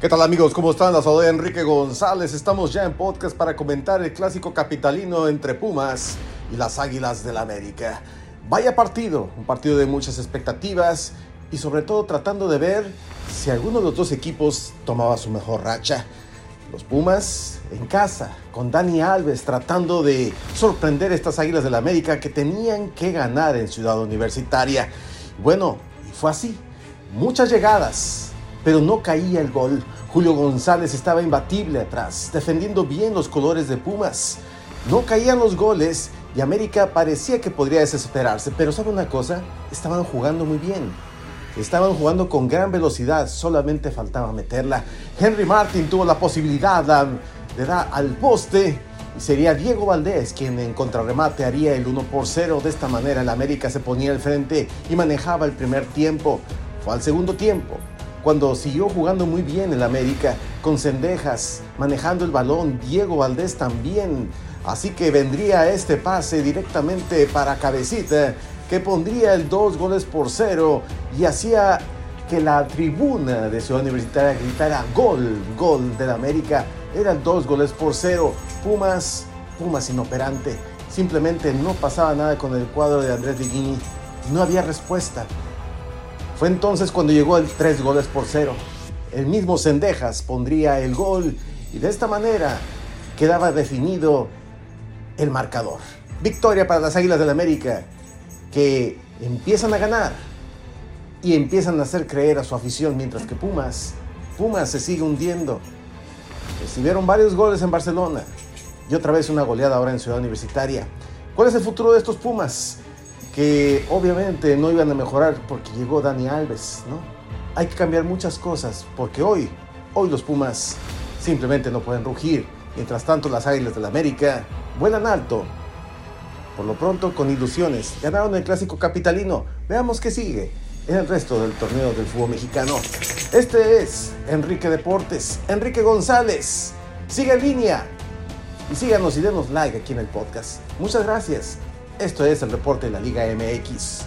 ¿Qué tal amigos? ¿Cómo están? La de Enrique González. Estamos ya en podcast para comentar el clásico capitalino entre Pumas y las Águilas del la América. Vaya partido, un partido de muchas expectativas y sobre todo tratando de ver si alguno de los dos equipos tomaba su mejor racha. Los Pumas en casa, con Dani Alves tratando de sorprender a estas Águilas del América que tenían que ganar en Ciudad Universitaria. Bueno, y fue así. Muchas llegadas, pero no caía el gol. Julio González estaba imbatible atrás, defendiendo bien los colores de Pumas. No caían los goles y América parecía que podría desesperarse, pero ¿sabe una cosa? Estaban jugando muy bien. Estaban jugando con gran velocidad, solamente faltaba meterla. Henry Martin tuvo la posibilidad de dar al poste y sería Diego Valdés quien en contrarremate haría el 1 por 0. De esta manera el América se ponía al frente y manejaba el primer tiempo. Fue al segundo tiempo cuando siguió jugando muy bien el América, con cendejas, manejando el balón, Diego Valdés también. Así que vendría este pase directamente para Cabecita, que pondría el dos goles por cero y hacía que la tribuna de Ciudad Universitaria gritara gol, gol del América. Eran dos goles por cero. Pumas, Pumas inoperante. Simplemente no pasaba nada con el cuadro de Andrés Guini. No había respuesta. Fue entonces cuando llegó el tres goles por cero. El mismo Sendejas pondría el gol y de esta manera quedaba definido el marcador. Victoria para las Águilas del América que empiezan a ganar y empiezan a hacer creer a su afición mientras que Pumas, Pumas se sigue hundiendo. Recibieron varios goles en Barcelona y otra vez una goleada ahora en Ciudad Universitaria. ¿Cuál es el futuro de estos Pumas? Que obviamente no iban a mejorar porque llegó Dani Alves, ¿no? Hay que cambiar muchas cosas porque hoy, hoy los Pumas simplemente no pueden rugir. Mientras tanto, las Águilas del la América vuelan alto. Por lo pronto, con ilusiones, ganaron el clásico capitalino. Veamos qué sigue en el resto del torneo del fútbol mexicano. Este es Enrique Deportes, Enrique González. Sigue en línea y síganos y denos like aquí en el podcast. Muchas gracias. Esto es el reporte de la Liga MX.